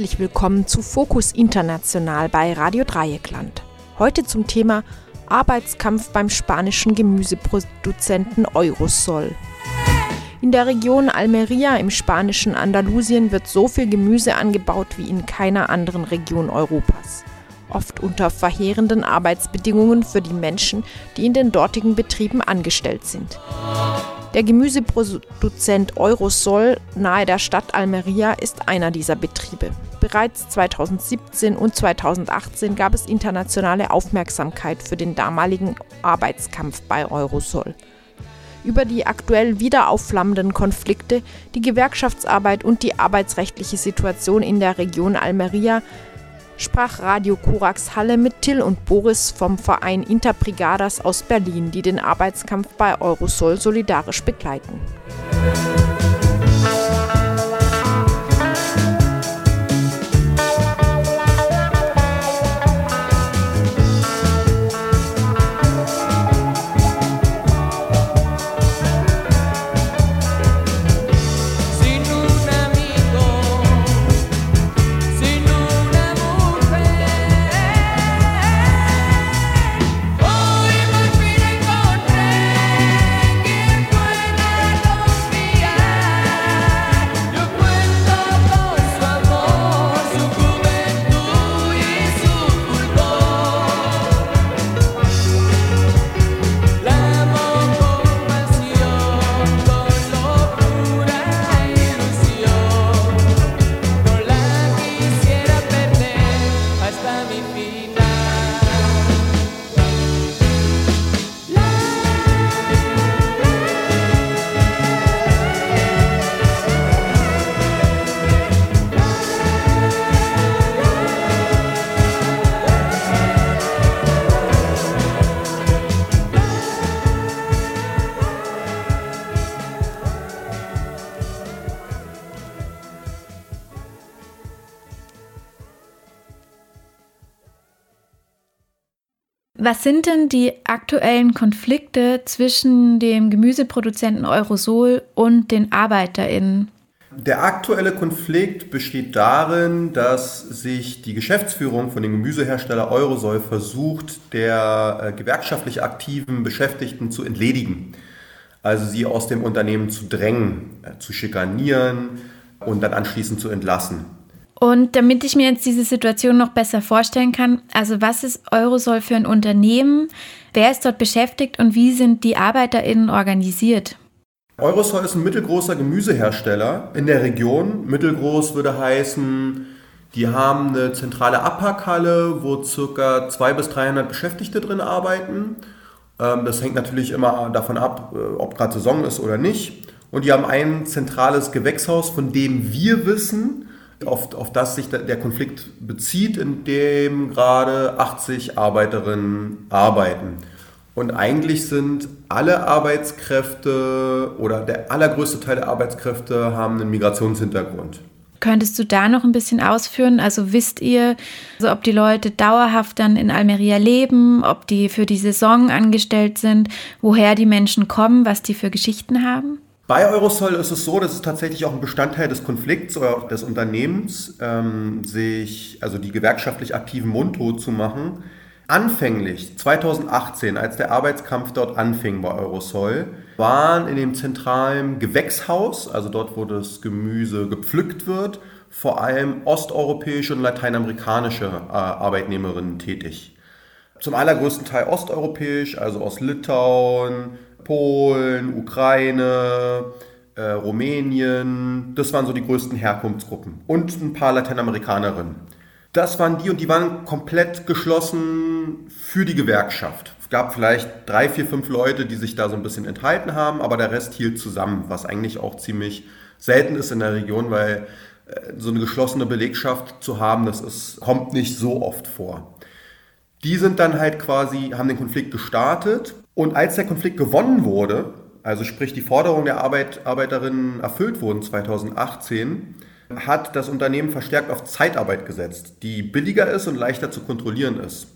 Herzlich willkommen zu Fokus International bei Radio Dreieckland. Heute zum Thema Arbeitskampf beim spanischen Gemüseproduzenten Eurosol. In der Region Almeria im spanischen Andalusien wird so viel Gemüse angebaut wie in keiner anderen Region Europas. Oft unter verheerenden Arbeitsbedingungen für die Menschen, die in den dortigen Betrieben angestellt sind. Der Gemüseproduzent Eurosol nahe der Stadt Almeria ist einer dieser Betriebe. Bereits 2017 und 2018 gab es internationale Aufmerksamkeit für den damaligen Arbeitskampf bei Eurosol. Über die aktuell wieder aufflammenden Konflikte, die Gewerkschaftsarbeit und die arbeitsrechtliche Situation in der Region Almeria sprach Radio Korax Halle mit Till und Boris vom Verein Interbrigadas aus Berlin, die den Arbeitskampf bei Eurosol solidarisch begleiten. Was sind denn die aktuellen Konflikte zwischen dem Gemüseproduzenten Eurosol und den ArbeiterInnen? Der aktuelle Konflikt besteht darin, dass sich die Geschäftsführung von dem Gemüsehersteller Eurosol versucht, der äh, gewerkschaftlich aktiven Beschäftigten zu entledigen. Also sie aus dem Unternehmen zu drängen, äh, zu schikanieren und dann anschließend zu entlassen. Und damit ich mir jetzt diese Situation noch besser vorstellen kann, also was ist Eurosol für ein Unternehmen? Wer ist dort beschäftigt und wie sind die ArbeiterInnen organisiert? Eurosol ist ein mittelgroßer Gemüsehersteller in der Region. Mittelgroß würde heißen, die haben eine zentrale Abpackhalle, wo ca. 200 bis 300 Beschäftigte drin arbeiten. Ähm, das hängt natürlich immer davon ab, äh, ob gerade Saison ist oder nicht. Und die haben ein zentrales Gewächshaus, von dem wir wissen, auf, auf das sich der Konflikt bezieht, in dem gerade 80 Arbeiterinnen arbeiten. Und eigentlich sind alle Arbeitskräfte oder der allergrößte Teil der Arbeitskräfte haben einen Migrationshintergrund. Könntest du da noch ein bisschen ausführen? Also wisst ihr, also ob die Leute dauerhaft dann in Almeria leben, ob die für die Saison angestellt sind, woher die Menschen kommen, was die für Geschichten haben? Bei Eurosol ist es so, dass es tatsächlich auch ein Bestandteil des Konflikts oder des Unternehmens, ähm, sich, also die gewerkschaftlich aktiven mundtot zu machen. Anfänglich, 2018, als der Arbeitskampf dort anfing bei Eurosol, waren in dem zentralen Gewächshaus, also dort, wo das Gemüse gepflückt wird, vor allem osteuropäische und lateinamerikanische äh, Arbeitnehmerinnen tätig. Zum allergrößten Teil osteuropäisch, also aus Litauen, Polen, Ukraine, äh, Rumänien. Das waren so die größten Herkunftsgruppen. Und ein paar Lateinamerikanerinnen. Das waren die und die waren komplett geschlossen für die Gewerkschaft. Es gab vielleicht drei, vier, fünf Leute, die sich da so ein bisschen enthalten haben, aber der Rest hielt zusammen, was eigentlich auch ziemlich selten ist in der Region, weil äh, so eine geschlossene Belegschaft zu haben, das ist, kommt nicht so oft vor. Die sind dann halt quasi, haben den Konflikt gestartet und als der Konflikt gewonnen wurde, also sprich die Forderungen der Arbeit, Arbeiterinnen erfüllt wurden 2018, hat das Unternehmen verstärkt auf Zeitarbeit gesetzt, die billiger ist und leichter zu kontrollieren ist.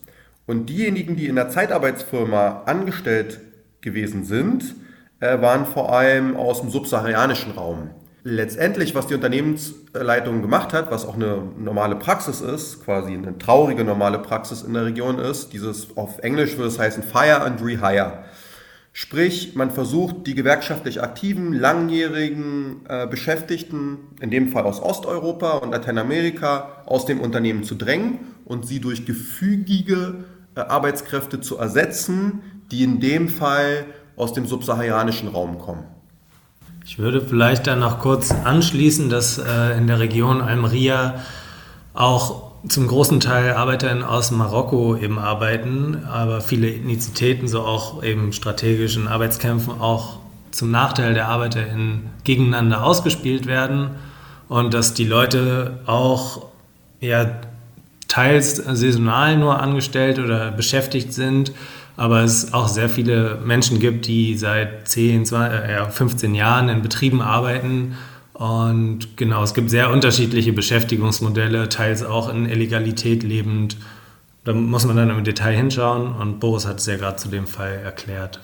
Und diejenigen, die in der Zeitarbeitsfirma angestellt gewesen sind, äh, waren vor allem aus dem subsaharianischen Raum. Letztendlich, was die Unternehmensleitung gemacht hat, was auch eine normale Praxis ist, quasi eine traurige normale Praxis in der Region ist, dieses auf Englisch würde es heißen Fire and Rehire. Sprich, man versucht die gewerkschaftlich aktiven, langjährigen äh, Beschäftigten, in dem Fall aus Osteuropa und Lateinamerika, aus dem Unternehmen zu drängen und sie durch gefügige äh, Arbeitskräfte zu ersetzen, die in dem Fall aus dem subsaharanischen Raum kommen. Ich würde vielleicht dann noch kurz anschließen, dass äh, in der Region Almeria auch zum großen Teil ArbeiterInnen aus Marokko eben arbeiten, aber viele Ethnizitäten, so auch eben strategischen Arbeitskämpfen, auch zum Nachteil der ArbeiterInnen gegeneinander ausgespielt werden und dass die Leute auch ja teils saisonal nur angestellt oder beschäftigt sind, aber es auch sehr viele Menschen gibt, die seit 10, 20, äh, 15 Jahren in Betrieben arbeiten und genau, es gibt sehr unterschiedliche Beschäftigungsmodelle, teils auch in Illegalität lebend. Da muss man dann im Detail hinschauen und Boris hat es ja gerade zu dem Fall erklärt.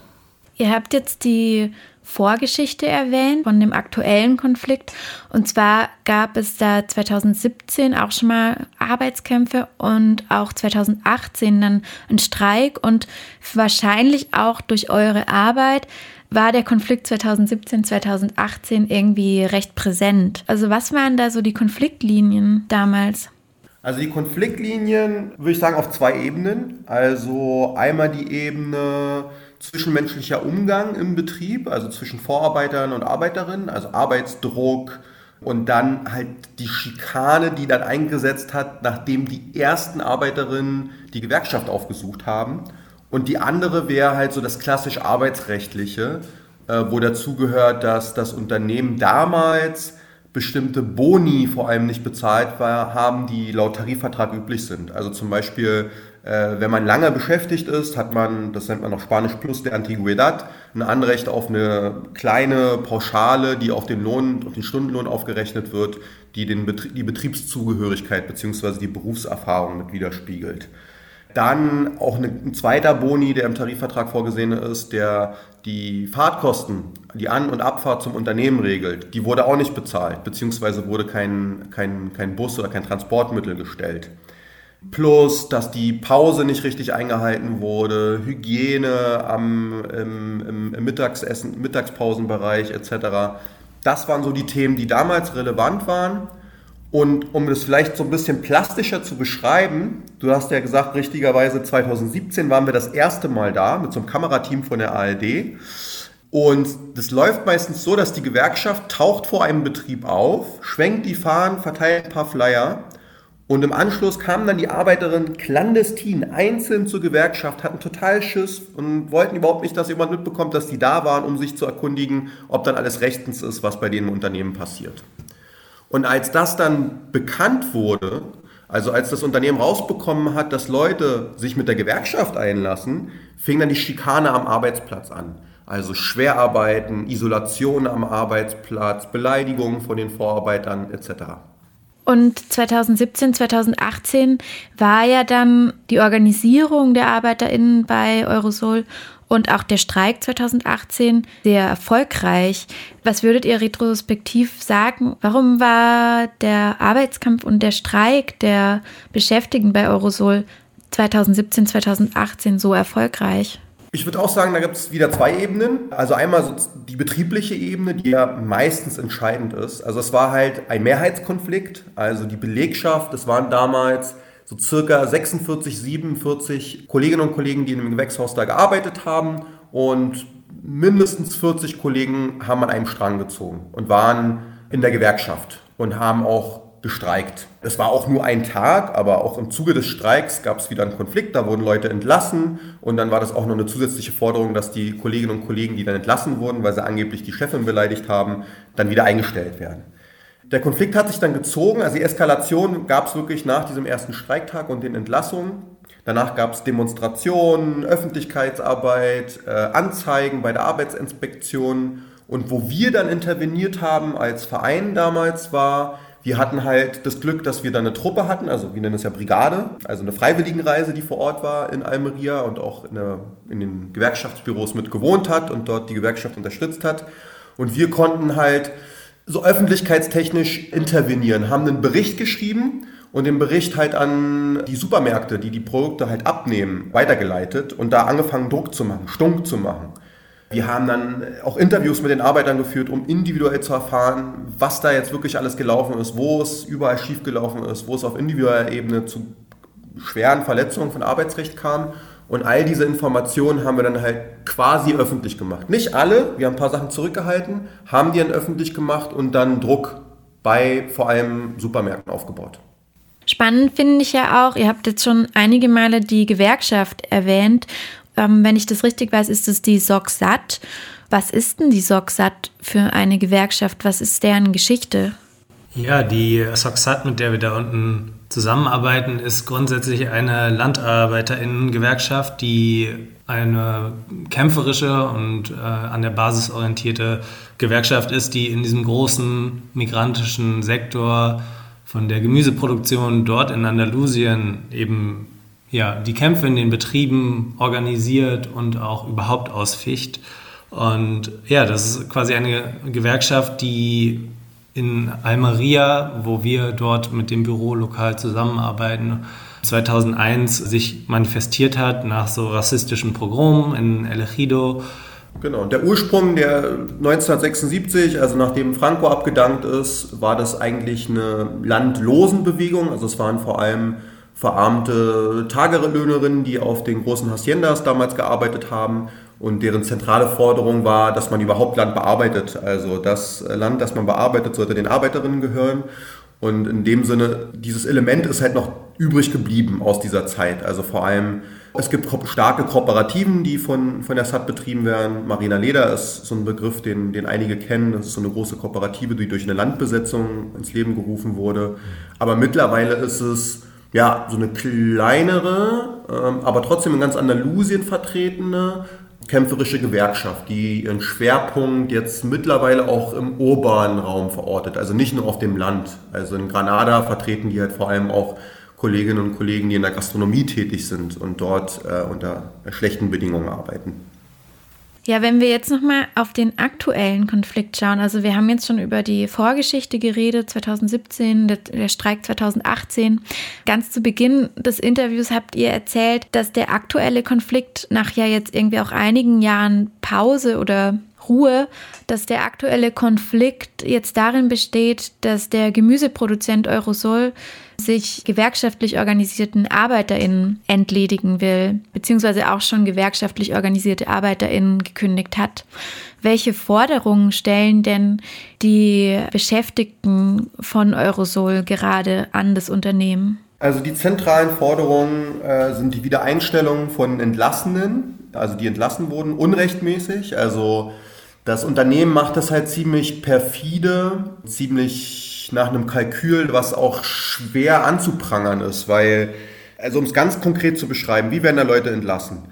Ihr habt jetzt die Vorgeschichte erwähnt von dem aktuellen Konflikt. Und zwar gab es da 2017 auch schon mal Arbeitskämpfe und auch 2018 dann einen Streik und wahrscheinlich auch durch eure Arbeit war der Konflikt 2017, 2018 irgendwie recht präsent. Also was waren da so die Konfliktlinien damals? Also die Konfliktlinien würde ich sagen auf zwei Ebenen. Also einmal die Ebene zwischenmenschlicher Umgang im Betrieb, also zwischen Vorarbeitern und Arbeiterinnen, also Arbeitsdruck und dann halt die Schikane, die dann eingesetzt hat, nachdem die ersten Arbeiterinnen die Gewerkschaft aufgesucht haben. Und die andere wäre halt so das klassisch arbeitsrechtliche, äh, wo dazu gehört, dass das Unternehmen damals bestimmte Boni vor allem nicht bezahlt war, haben, die laut Tarifvertrag üblich sind. Also zum Beispiel, wenn man lange beschäftigt ist, hat man, das nennt man noch Spanisch Plus de Antigüedad, ein Anrecht auf eine kleine Pauschale, die auf den Lohn, auf den Stundenlohn aufgerechnet wird, die den Betrie die Betriebszugehörigkeit bzw. die Berufserfahrung mit widerspiegelt. Dann auch ein zweiter Boni, der im Tarifvertrag vorgesehen ist, der die Fahrtkosten, die An- und Abfahrt zum Unternehmen regelt, die wurde auch nicht bezahlt, beziehungsweise wurde kein, kein, kein Bus oder kein Transportmittel gestellt. Plus, dass die Pause nicht richtig eingehalten wurde, Hygiene am, im, im, Mittagsessen, Mittagspausenbereich etc. Das waren so die Themen, die damals relevant waren. Und um das vielleicht so ein bisschen plastischer zu beschreiben, du hast ja gesagt, richtigerweise 2017 waren wir das erste Mal da mit so einem Kamerateam von der ARD. Und das läuft meistens so, dass die Gewerkschaft taucht vor einem Betrieb auf, schwenkt die Fahnen, verteilt ein paar Flyer und im Anschluss kamen dann die Arbeiterinnen clandestin einzeln zur Gewerkschaft, hatten total Schiss und wollten überhaupt nicht, dass jemand mitbekommt, dass die da waren, um sich zu erkundigen, ob dann alles rechtens ist, was bei denen im Unternehmen passiert. Und als das dann bekannt wurde, also als das Unternehmen rausbekommen hat, dass Leute sich mit der Gewerkschaft einlassen, fing dann die Schikane am Arbeitsplatz an. Also Schwerarbeiten, Isolation am Arbeitsplatz, Beleidigungen von den Vorarbeitern etc. Und 2017, 2018 war ja dann die Organisierung der ArbeiterInnen bei Eurosol und auch der Streik 2018 sehr erfolgreich. Was würdet ihr retrospektiv sagen? Warum war der Arbeitskampf und der Streik der Beschäftigten bei Eurosol 2017, 2018 so erfolgreich? Ich würde auch sagen, da gibt es wieder zwei Ebenen. Also einmal die betriebliche Ebene, die ja meistens entscheidend ist. Also es war halt ein Mehrheitskonflikt. Also die Belegschaft, es waren damals so circa 46, 47 Kolleginnen und Kollegen, die in dem Gewächshaus da gearbeitet haben und mindestens 40 Kollegen haben an einem Strang gezogen und waren in der Gewerkschaft und haben auch gestreikt. Es war auch nur ein Tag, aber auch im Zuge des Streiks gab es wieder einen Konflikt, da wurden Leute entlassen und dann war das auch noch eine zusätzliche Forderung, dass die Kolleginnen und Kollegen, die dann entlassen wurden, weil sie angeblich die Chefin beleidigt haben, dann wieder eingestellt werden. Der Konflikt hat sich dann gezogen, also die Eskalation gab es wirklich nach diesem ersten Streiktag und den Entlassungen. Danach gab es Demonstrationen, Öffentlichkeitsarbeit, äh, Anzeigen bei der Arbeitsinspektion. Und wo wir dann interveniert haben als Verein damals war, wir hatten halt das Glück, dass wir dann eine Truppe hatten, also wir nennen es ja Brigade, also eine Freiwilligenreise, die vor Ort war in Almeria und auch in, der, in den Gewerkschaftsbüros mit gewohnt hat und dort die Gewerkschaft unterstützt hat. Und wir konnten halt so öffentlichkeitstechnisch intervenieren, haben einen Bericht geschrieben und den Bericht halt an die Supermärkte, die die Produkte halt abnehmen, weitergeleitet und da angefangen Druck zu machen, Stunk zu machen. Wir haben dann auch Interviews mit den Arbeitern geführt, um individuell zu erfahren, was da jetzt wirklich alles gelaufen ist, wo es überall schief gelaufen ist, wo es auf individueller Ebene zu schweren Verletzungen von Arbeitsrecht kam. Und all diese Informationen haben wir dann halt quasi öffentlich gemacht. Nicht alle, wir haben ein paar Sachen zurückgehalten, haben die dann öffentlich gemacht und dann Druck bei vor allem Supermärkten aufgebaut. Spannend finde ich ja auch, ihr habt jetzt schon einige Male die Gewerkschaft erwähnt. Ähm, wenn ich das richtig weiß, ist es die SOGSAT. Was ist denn die SOGSAT für eine Gewerkschaft? Was ist deren Geschichte? Ja, die SOGSAT, mit der wir da unten zusammenarbeiten, ist grundsätzlich eine Landarbeiterinnen-Gewerkschaft, die eine kämpferische und äh, an der Basis orientierte Gewerkschaft ist, die in diesem großen migrantischen Sektor von der Gemüseproduktion dort in Andalusien eben ja, die Kämpfe in den Betrieben organisiert und auch überhaupt ausficht. Und ja, das ist quasi eine Gewerkschaft, die in Almeria, wo wir dort mit dem Büro lokal zusammenarbeiten, 2001 sich manifestiert hat nach so rassistischen Pogromen in El Ejido. Genau, der Ursprung der 1976, also nachdem Franco abgedankt ist, war das eigentlich eine Landlosenbewegung. Also es waren vor allem verarmte Tagelöhnerinnen, die auf den großen Haciendas damals gearbeitet haben und deren zentrale Forderung war, dass man überhaupt Land bearbeitet. Also das Land, das man bearbeitet, sollte den Arbeiterinnen gehören. Und in dem Sinne, dieses Element ist halt noch übrig geblieben aus dieser Zeit. Also vor allem, es gibt starke Kooperativen, die von, von der SAT betrieben werden. Marina Leder ist so ein Begriff, den, den einige kennen. Das ist so eine große Kooperative, die durch eine Landbesetzung ins Leben gerufen wurde. Aber mittlerweile ist es ja, so eine kleinere, ähm, aber trotzdem in ganz Andalusien vertretene kämpferische Gewerkschaft, die ihren Schwerpunkt jetzt mittlerweile auch im urbanen Raum verortet, also nicht nur auf dem Land. Also in Granada vertreten die halt vor allem auch Kolleginnen und Kollegen, die in der Gastronomie tätig sind und dort äh, unter schlechten Bedingungen arbeiten. Ja, wenn wir jetzt nochmal auf den aktuellen Konflikt schauen, also wir haben jetzt schon über die Vorgeschichte geredet, 2017, der, der, Streik 2018. Ganz zu Beginn des Interviews habt ihr erzählt, dass der aktuelle Konflikt nach ja jetzt irgendwie auch einigen Jahren Pause oder Ruhe, dass der aktuelle Konflikt jetzt darin besteht, dass der Gemüseproduzent Eurosol sich gewerkschaftlich organisierten ArbeiterInnen entledigen will, beziehungsweise auch schon gewerkschaftlich organisierte ArbeiterInnen gekündigt hat. Welche Forderungen stellen denn die Beschäftigten von Eurosol gerade an das Unternehmen? Also die zentralen Forderungen äh, sind die Wiedereinstellung von Entlassenen, also die entlassen wurden, unrechtmäßig. Also das Unternehmen macht das halt ziemlich perfide, ziemlich nach einem Kalkül, was auch schwer anzuprangern ist, weil, also um es ganz konkret zu beschreiben, wie werden da Leute entlassen?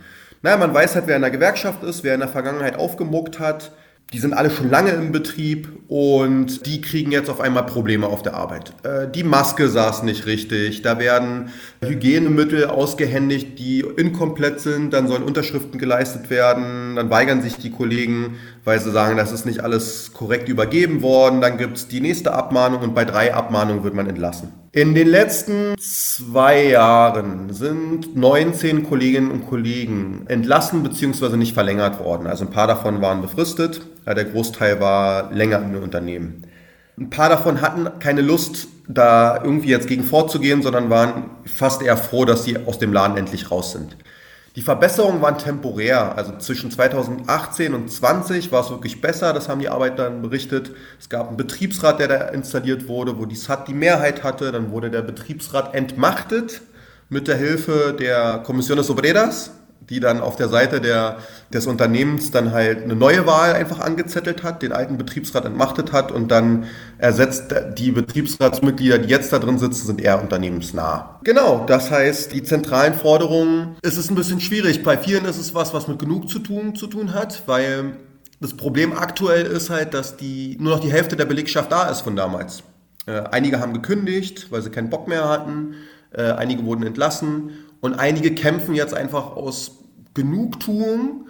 Naja, man weiß halt, wer in der Gewerkschaft ist, wer in der Vergangenheit aufgemuckt hat, die sind alle schon lange im Betrieb und die kriegen jetzt auf einmal Probleme auf der Arbeit. Äh, die Maske saß nicht richtig, da werden Hygienemittel ausgehändigt, die inkomplett sind, dann sollen Unterschriften geleistet werden, dann weigern sich die Kollegen, weil sie sagen, das ist nicht alles korrekt übergeben worden, dann gibt es die nächste Abmahnung und bei drei Abmahnungen wird man entlassen. In den letzten zwei Jahren sind 19 Kolleginnen und Kollegen entlassen bzw. nicht verlängert worden. Also ein paar davon waren befristet, der Großteil war länger im Unternehmen. Ein paar davon hatten keine Lust, da irgendwie jetzt gegen vorzugehen, sondern waren fast eher froh, dass sie aus dem Laden endlich raus sind. Die Verbesserungen waren temporär. Also zwischen 2018 und 2020 war es wirklich besser. Das haben die Arbeiter dann berichtet. Es gab einen Betriebsrat, der da installiert wurde, wo die SAT die Mehrheit hatte. Dann wurde der Betriebsrat entmachtet mit der Hilfe der Kommission des Obreras die dann auf der Seite der, des Unternehmens dann halt eine neue Wahl einfach angezettelt hat, den alten Betriebsrat entmachtet hat und dann ersetzt die Betriebsratsmitglieder, die jetzt da drin sitzen, sind eher unternehmensnah. Genau, das heißt, die zentralen Forderungen, es ist ein bisschen schwierig. Bei vielen ist es was, was mit genug zu tun, zu tun hat, weil das Problem aktuell ist halt, dass die, nur noch die Hälfte der Belegschaft da ist von damals. Äh, einige haben gekündigt, weil sie keinen Bock mehr hatten. Äh, einige wurden entlassen und einige kämpfen jetzt einfach aus Genugtuung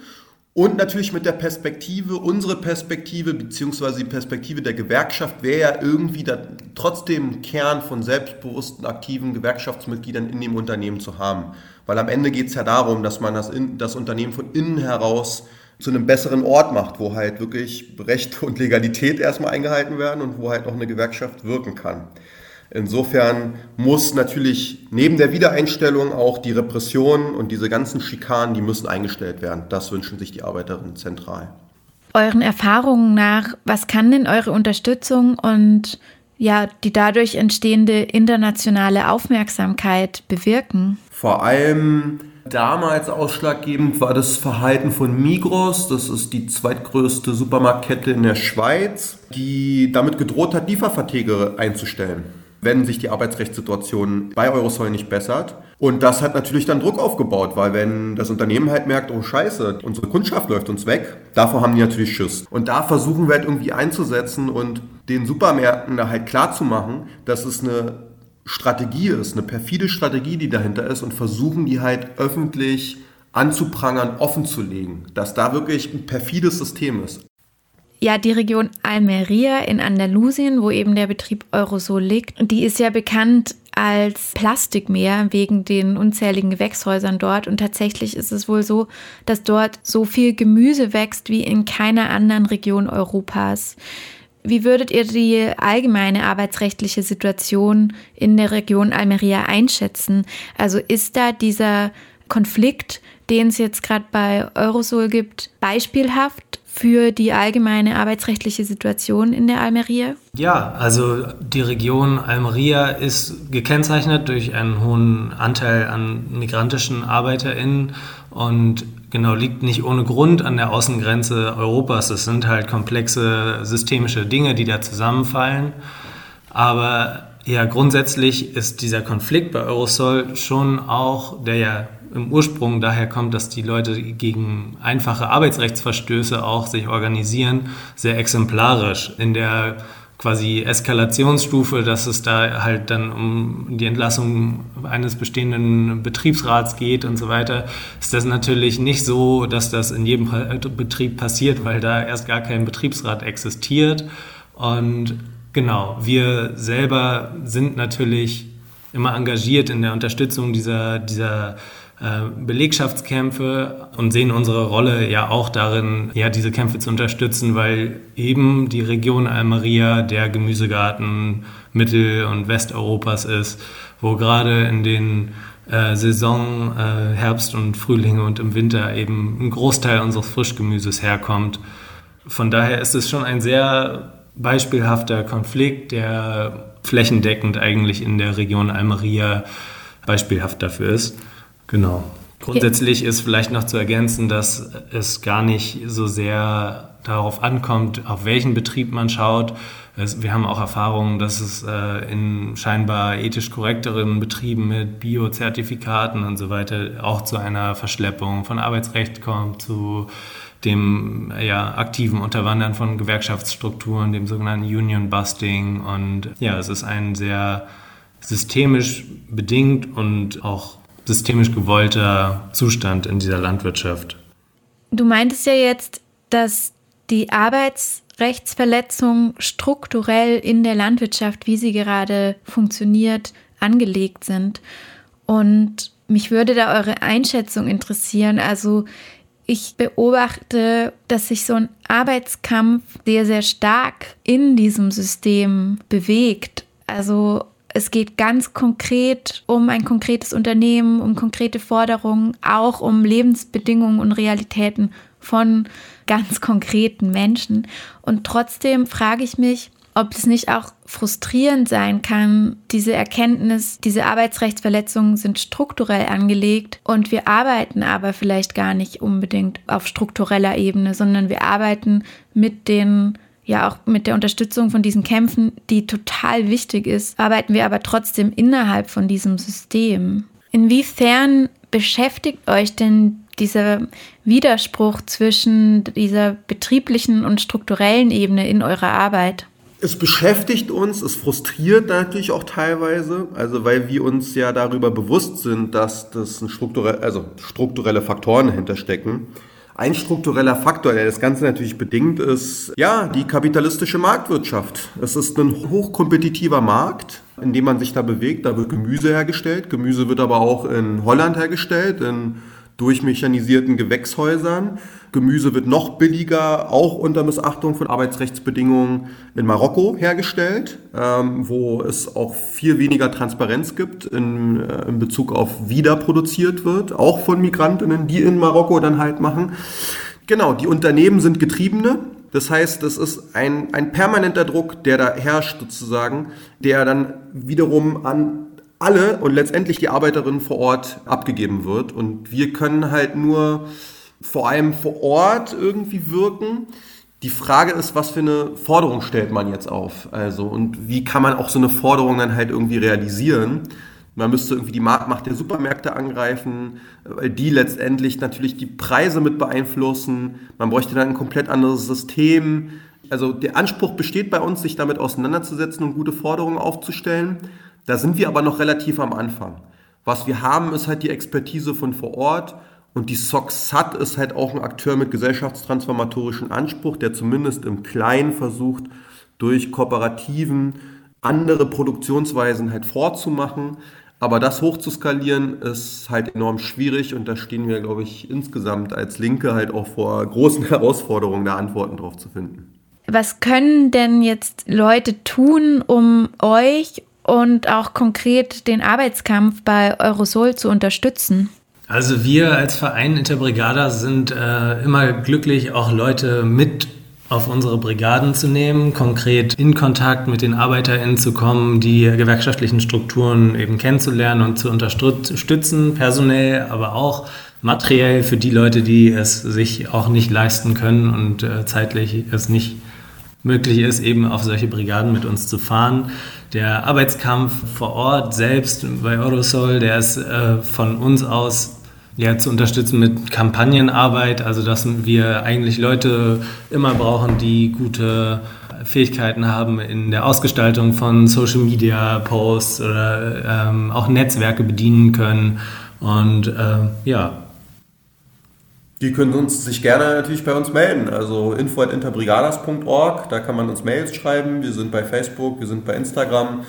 Und natürlich mit der Perspektive, unsere Perspektive beziehungsweise die Perspektive der Gewerkschaft wäre ja irgendwie da trotzdem Kern von selbstbewussten, aktiven Gewerkschaftsmitgliedern in dem Unternehmen zu haben. Weil am Ende geht es ja darum, dass man das, in, das Unternehmen von innen heraus zu einem besseren Ort macht, wo halt wirklich Recht und Legalität erstmal eingehalten werden und wo halt noch eine Gewerkschaft wirken kann. Insofern muss natürlich neben der Wiedereinstellung auch die Repression und diese ganzen Schikanen, die müssen eingestellt werden. Das wünschen sich die Arbeiterinnen zentral. Euren Erfahrungen nach, was kann denn eure Unterstützung und ja, die dadurch entstehende internationale Aufmerksamkeit bewirken? Vor allem damals ausschlaggebend war das Verhalten von Migros. Das ist die zweitgrößte Supermarktkette in der Schweiz, die damit gedroht hat, Lieferverträge einzustellen wenn sich die Arbeitsrechtssituation bei Eurosol nicht bessert. Und das hat natürlich dann Druck aufgebaut, weil wenn das Unternehmen halt merkt, oh scheiße, unsere Kundschaft läuft uns weg, davor haben die natürlich Schiss. Und da versuchen wir halt irgendwie einzusetzen und den Supermärkten da halt klar zu machen, dass es eine Strategie ist, eine perfide Strategie, die dahinter ist und versuchen die halt öffentlich anzuprangern, offen zu legen, dass da wirklich ein perfides System ist. Ja, die Region Almeria in Andalusien, wo eben der Betrieb Eurosol liegt, die ist ja bekannt als Plastikmeer wegen den unzähligen Gewächshäusern dort. Und tatsächlich ist es wohl so, dass dort so viel Gemüse wächst wie in keiner anderen Region Europas. Wie würdet ihr die allgemeine arbeitsrechtliche Situation in der Region Almeria einschätzen? Also ist da dieser Konflikt, den es jetzt gerade bei Eurosol gibt, beispielhaft für die allgemeine arbeitsrechtliche Situation in der Almeria? Ja, also die Region Almeria ist gekennzeichnet durch einen hohen Anteil an migrantischen ArbeiterInnen und genau liegt nicht ohne Grund an der Außengrenze Europas. Es sind halt komplexe systemische Dinge, die da zusammenfallen. Aber ja, grundsätzlich ist dieser Konflikt bei Eurosol schon auch, der ja im Ursprung daher kommt, dass die Leute gegen einfache Arbeitsrechtsverstöße auch sich organisieren, sehr exemplarisch. In der quasi Eskalationsstufe, dass es da halt dann um die Entlassung eines bestehenden Betriebsrats geht und so weiter, ist das natürlich nicht so, dass das in jedem Betrieb passiert, weil da erst gar kein Betriebsrat existiert. Und genau, wir selber sind natürlich immer engagiert in der Unterstützung dieser, dieser Belegschaftskämpfe und sehen unsere Rolle ja auch darin, ja, diese Kämpfe zu unterstützen, weil eben die Region Almeria der Gemüsegarten Mittel- und Westeuropas ist, wo gerade in den äh, Saison äh, Herbst und Frühling und im Winter eben ein Großteil unseres Frischgemüses herkommt. Von daher ist es schon ein sehr beispielhafter Konflikt, der flächendeckend eigentlich in der Region Almeria beispielhaft dafür ist. Genau. Grundsätzlich ist vielleicht noch zu ergänzen, dass es gar nicht so sehr darauf ankommt, auf welchen Betrieb man schaut. wir haben auch Erfahrungen, dass es äh, in scheinbar ethisch korrekteren Betrieben mit Biozertifikaten und so weiter auch zu einer Verschleppung von Arbeitsrecht kommt, zu dem ja, aktiven Unterwandern von Gewerkschaftsstrukturen, dem sogenannten Union Busting. Und ja, es ist ein sehr systemisch bedingt und auch systemisch gewollter Zustand in dieser Landwirtschaft. Du meintest ja jetzt, dass die Arbeitsrechtsverletzungen strukturell in der Landwirtschaft, wie sie gerade funktioniert, angelegt sind. Und mich würde da eure Einschätzung interessieren. Also ich beobachte, dass sich so ein Arbeitskampf sehr, sehr stark in diesem System bewegt. Also es geht ganz konkret um ein konkretes Unternehmen, um konkrete Forderungen, auch um Lebensbedingungen und Realitäten von ganz konkreten Menschen. Und trotzdem frage ich mich, ob es nicht auch frustrierend sein kann, diese Erkenntnis, diese Arbeitsrechtsverletzungen sind strukturell angelegt und wir arbeiten aber vielleicht gar nicht unbedingt auf struktureller Ebene, sondern wir arbeiten mit den ja auch mit der Unterstützung von diesen Kämpfen, die total wichtig ist, arbeiten wir aber trotzdem innerhalb von diesem System. Inwiefern beschäftigt euch denn dieser Widerspruch zwischen dieser betrieblichen und strukturellen Ebene in eurer Arbeit? Es beschäftigt uns, es frustriert natürlich auch teilweise, also weil wir uns ja darüber bewusst sind, dass das strukturell, also strukturelle Faktoren dahinter stecken. Ein struktureller Faktor, der das Ganze natürlich bedingt, ist ja die kapitalistische Marktwirtschaft. Es ist ein hochkompetitiver Markt, in dem man sich da bewegt. Da wird Gemüse hergestellt. Gemüse wird aber auch in Holland hergestellt, in durchmechanisierten Gewächshäusern. Gemüse wird noch billiger, auch unter Missachtung von Arbeitsrechtsbedingungen in Marokko hergestellt, ähm, wo es auch viel weniger Transparenz gibt in, äh, in Bezug auf wie produziert wird, auch von Migrantinnen, die in Marokko dann halt machen. Genau, die Unternehmen sind Getriebene. Das heißt, es ist ein, ein permanenter Druck, der da herrscht sozusagen, der dann wiederum an alle und letztendlich die Arbeiterinnen vor Ort abgegeben wird. Und wir können halt nur vor allem vor Ort irgendwie wirken. Die Frage ist, was für eine Forderung stellt man jetzt auf? Also, und wie kann man auch so eine Forderung dann halt irgendwie realisieren? Man müsste irgendwie die Marktmacht der Supermärkte angreifen, weil die letztendlich natürlich die Preise mit beeinflussen. Man bräuchte dann ein komplett anderes System. Also der Anspruch besteht bei uns, sich damit auseinanderzusetzen und gute Forderungen aufzustellen. Da sind wir aber noch relativ am Anfang. Was wir haben, ist halt die Expertise von vor Ort und die SOXAT ist halt auch ein Akteur mit gesellschaftstransformatorischen Anspruch, der zumindest im Kleinen versucht, durch Kooperativen andere Produktionsweisen halt vorzumachen. Aber das hochzuskalieren ist halt enorm schwierig und da stehen wir, glaube ich, insgesamt als Linke halt auch vor großen Herausforderungen, da Antworten drauf zu finden. Was können denn jetzt Leute tun, um euch und auch konkret den Arbeitskampf bei Eurosol zu unterstützen? Also wir als Verein Interbrigada sind äh, immer glücklich, auch Leute mit auf unsere Brigaden zu nehmen, konkret in Kontakt mit den ArbeiterInnen zu kommen, die gewerkschaftlichen Strukturen eben kennenzulernen und zu unterstützen, personell, aber auch materiell für die Leute, die es sich auch nicht leisten können und äh, zeitlich es nicht möglich ist, eben auf solche Brigaden mit uns zu fahren. Der Arbeitskampf vor Ort selbst bei Eurosol, der ist äh, von uns aus ja, zu unterstützen mit Kampagnenarbeit, also dass wir eigentlich Leute immer brauchen, die gute Fähigkeiten haben in der Ausgestaltung von Social Media Posts oder ähm, auch Netzwerke bedienen können. Und äh, ja. Die können uns sich gerne natürlich bei uns melden. Also info.interbrigadas.org, da kann man uns Mails schreiben. Wir sind bei Facebook, wir sind bei Instagram.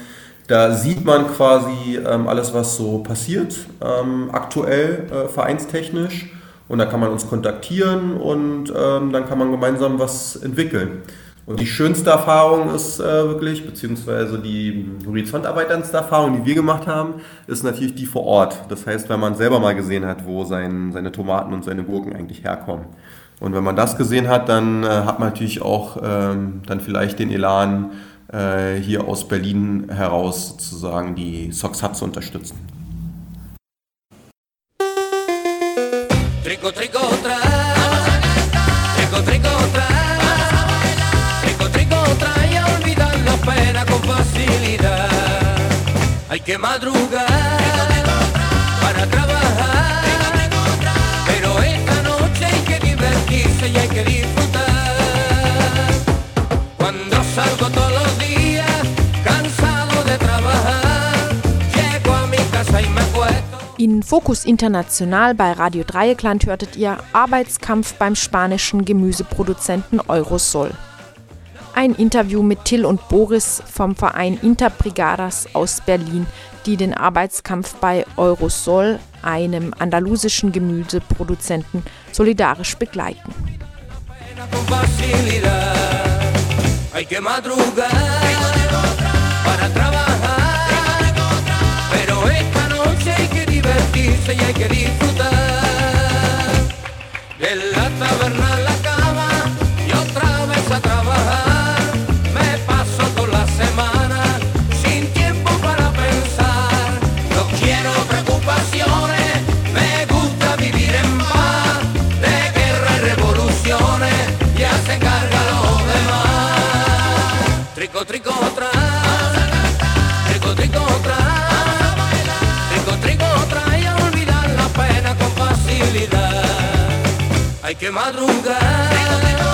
Da sieht man quasi ähm, alles, was so passiert, ähm, aktuell äh, vereinstechnisch. Und da kann man uns kontaktieren und ähm, dann kann man gemeinsam was entwickeln. Und die schönste Erfahrung ist äh, wirklich, beziehungsweise die horizonterweiterndste Erfahrung, die wir gemacht haben, ist natürlich die vor Ort. Das heißt, wenn man selber mal gesehen hat, wo sein, seine Tomaten und seine Gurken eigentlich herkommen. Und wenn man das gesehen hat, dann äh, hat man natürlich auch ähm, dann vielleicht den Elan, äh, hier aus Berlin heraus sozusagen die Soxhat zu unterstützen. Trico. Trico, Hay que madrugar. Para trabajar. Pero esta noche hay que divertirse y hay que disfrutar. Cuando salgo todos los días, cansado de trabajar, llego a mi casa y me acuesto. In Fokus International bei Radio Dreieckland hörtet ihr Arbeitskampf beim spanischen Gemüseproduzenten Eurosol. Ein Interview mit Till und Boris vom Verein Interbrigadas aus Berlin, die den Arbeitskampf bei Eurosol, einem andalusischen Gemüseproduzenten, solidarisch begleiten. Hay que madrugar demás. Trico, otra. Trico, otra. Trico, otra. Y a olvidar la pena con facilidad. Hay que madrugar